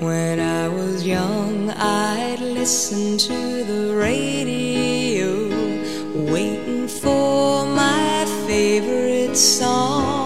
When I was young, I'd listen to the radio, waiting for my favorite song.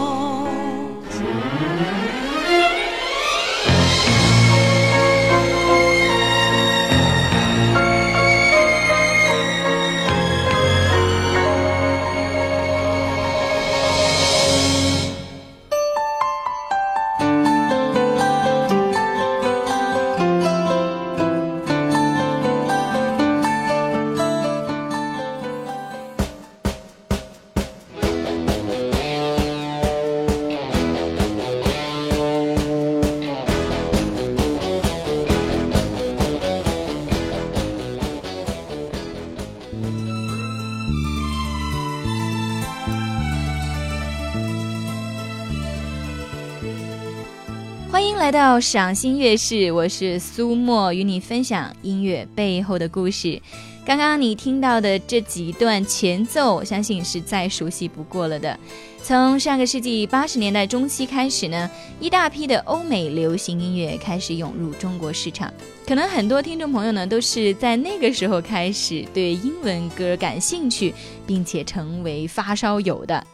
到赏心乐事，我是苏沫，与你分享音乐背后的故事。刚刚你听到的这几段前奏，我相信是再熟悉不过了的。从上个世纪八十年代中期开始呢，一大批的欧美流行音乐开始涌入中国市场。可能很多听众朋友呢，都是在那个时候开始对英文歌感兴趣，并且成为发烧友的。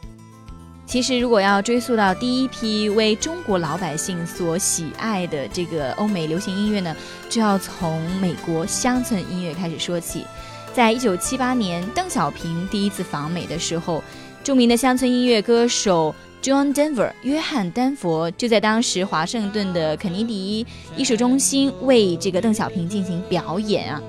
其实，如果要追溯到第一批为中国老百姓所喜爱的这个欧美流行音乐呢，就要从美国乡村音乐开始说起。在一九七八年，邓小平第一次访美的时候，著名的乡村音乐歌手 John Denver（ 约翰·丹佛）就在当时华盛顿的肯尼迪艺术中心为这个邓小平进行表演啊。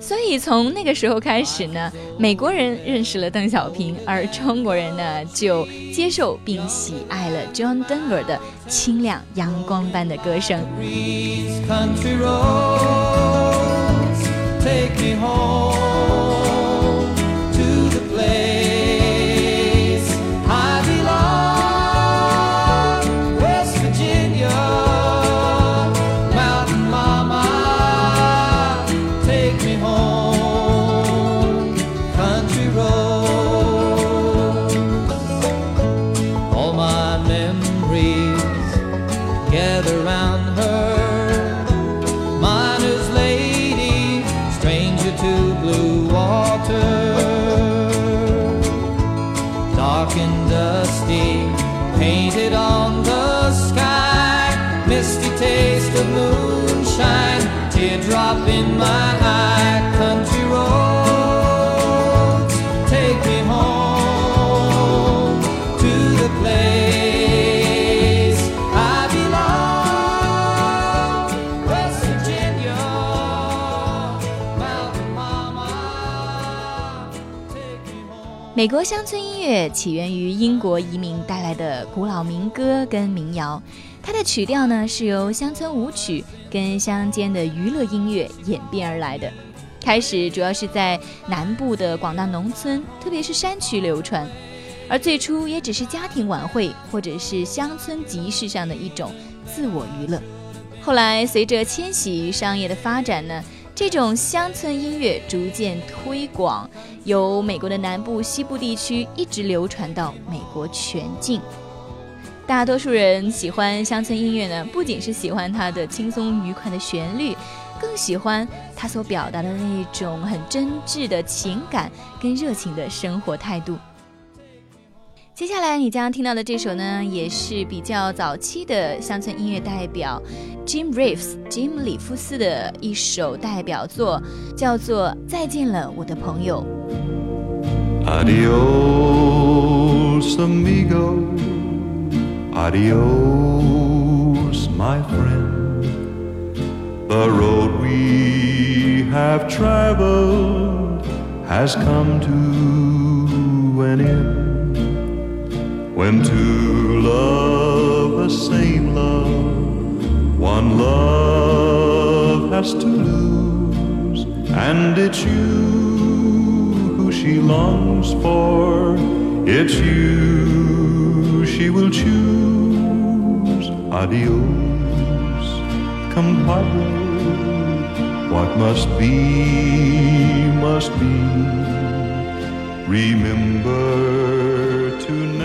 所以从那个时候开始呢，美国人认识了邓小平，而中国人呢就接受并喜爱了 John Denver 的清亮阳光般的歌声。美国乡村音乐起源于英国移民带来的古老民歌跟民谣，它的曲调呢是由乡村舞曲跟乡间的娱乐音乐演变而来的。开始主要是在南部的广大农村，特别是山区流传，而最初也只是家庭晚会或者是乡村集市上的一种自我娱乐。后来随着迁徙商业的发展呢。这种乡村音乐逐渐推广，由美国的南部、西部地区一直流传到美国全境。大多数人喜欢乡村音乐呢，不仅是喜欢它的轻松愉快的旋律，更喜欢它所表达的那种很真挚的情感跟热情的生活态度。接下来你将听到的这首呢，也是比较早期的乡村音乐代表 Jim Reeves 金里夫斯的一首代表作，叫做《再见了，我的朋友》。Adios, amigo. Adios, my friend. The road we have traveled has come to an end. When two love the same love, one love has to lose, and it's you who she longs for. It's you she will choose. Adios, compadre. What must be, must be. Remember to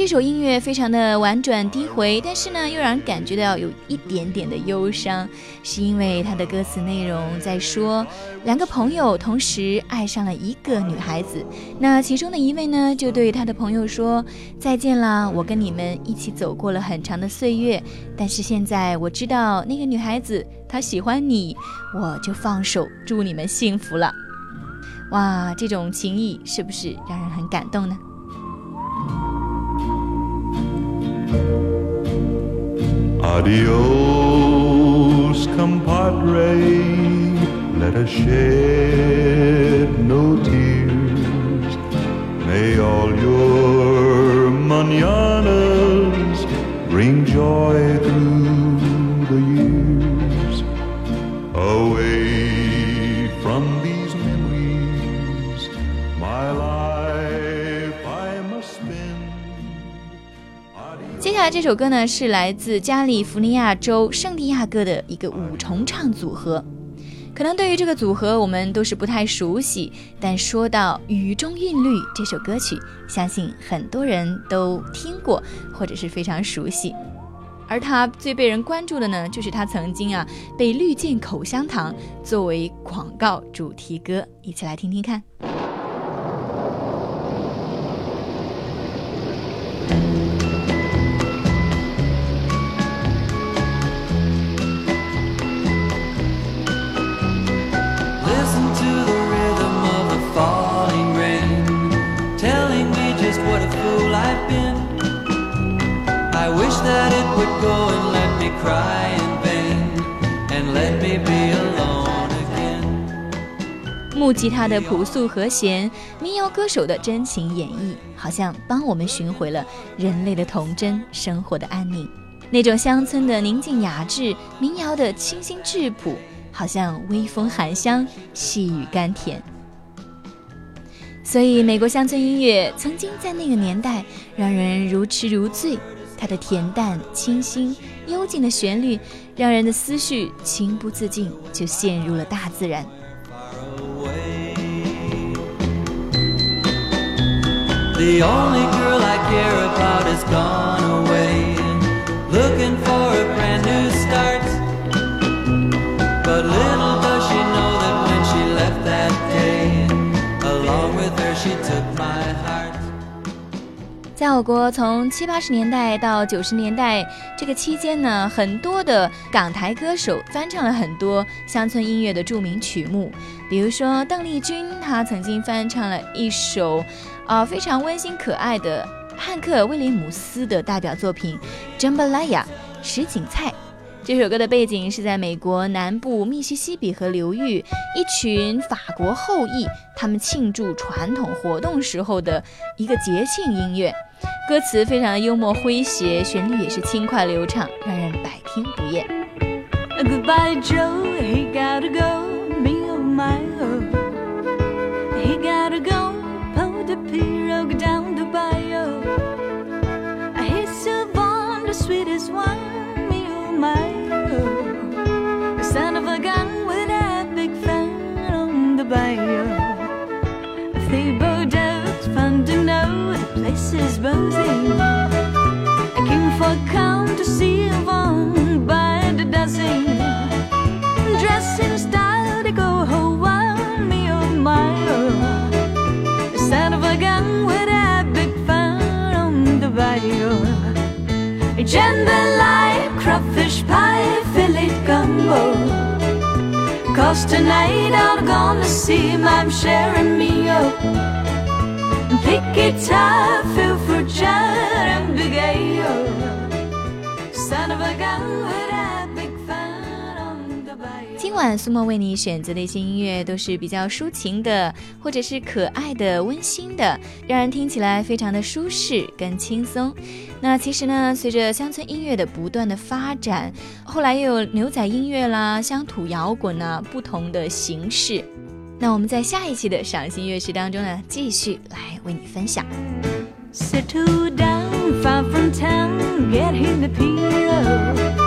这首音乐非常的婉转低回，但是呢，又让人感觉到有一点点的忧伤，是因为它的歌词内容在说两个朋友同时爱上了一个女孩子，那其中的一位呢，就对他的朋友说：“再见啦，我跟你们一起走过了很长的岁月，但是现在我知道那个女孩子她喜欢你，我就放手，祝你们幸福了。”哇，这种情谊是不是让人很感动呢？Adios, compadre. Let us shed no tears. May all your mananas bring joy through the years. Away from 接下来这首歌呢，是来自加利福尼亚州圣地亚哥的一个五重唱组合。可能对于这个组合我们都是不太熟悉，但说到《雨中韵律》这首歌曲，相信很多人都听过或者是非常熟悉。而它最被人关注的呢，就是它曾经啊被绿箭口香糖作为广告主题歌，一起来听听看。Cry in vain, and let me be alone again. 木吉他的朴素和弦，民谣歌手的真情演绎，好像帮我们寻回了人类的童真，生活的安宁。那种乡村的宁静雅致，民谣的清新质朴，好像微风含香，细雨甘甜。所以，美国乡村音乐曾经在那个年代让人如痴如醉。它的恬淡、清新、幽静的旋律，让人的思绪情不自禁就陷入了大自然。The only girl I care about is gone 在我国，从七八十年代到九十年代这个期间呢，很多的港台歌手翻唱了很多乡村音乐的著名曲目，比如说邓丽君，她曾经翻唱了一首，啊、非常温馨可爱的汉克·威廉姆斯的代表作品《Jambalaya》什锦菜。这首歌的背景是在美国南部密西西比河流域，一群法国后裔他们庆祝传统活动时候的一个节庆音乐。歌词非常的幽默诙谐，旋律也是轻快流畅，让人百听不厌。Goodbye, Joe. He gotta go. Is buzzing. I came for count to see one by the dozen. Dressed in style to go Hawaii, me oh my. The sound of a gun with a big fan on the bayou. Jambalaya, crawfish pie, fillet gumbo. Cause tonight I'm gonna see my sharing me 今晚苏沫为你选择的一些音乐都是比较抒情的，或者是可爱的、温馨的，让人听起来非常的舒适跟轻松。那其实呢，随着乡村音乐的不断的发展，后来又有牛仔音乐啦、乡土摇滚啊不同的形式。那我们在下一期的赏心乐事当中呢，继续来为你分享。Settle down, far from town, get in the pirogue.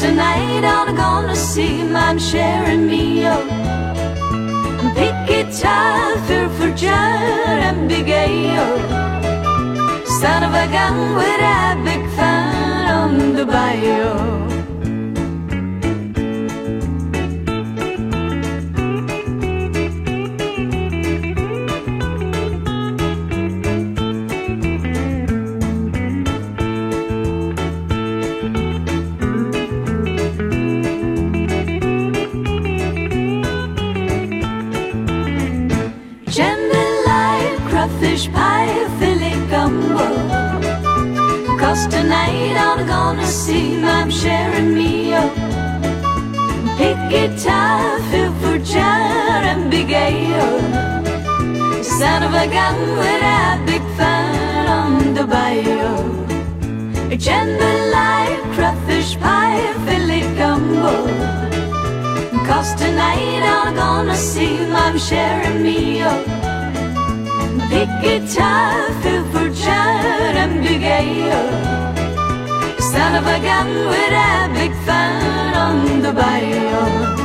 Tonight I'm gonna see my sharing me up. Pick guitar, fur for jar and big. Son of a gun with a big fan on the bayou. I'm see my sharing me up. Pick guitar, fill for jar and big ale. Son of a gun with a big fan on the bayou. Jambalaya, crawfish pie, Philly gumbo. Cause tonight I'm gonna see my sharing me up. Big guitar, fill for jar and big ale. Son of a gun with a big fan on the bayou.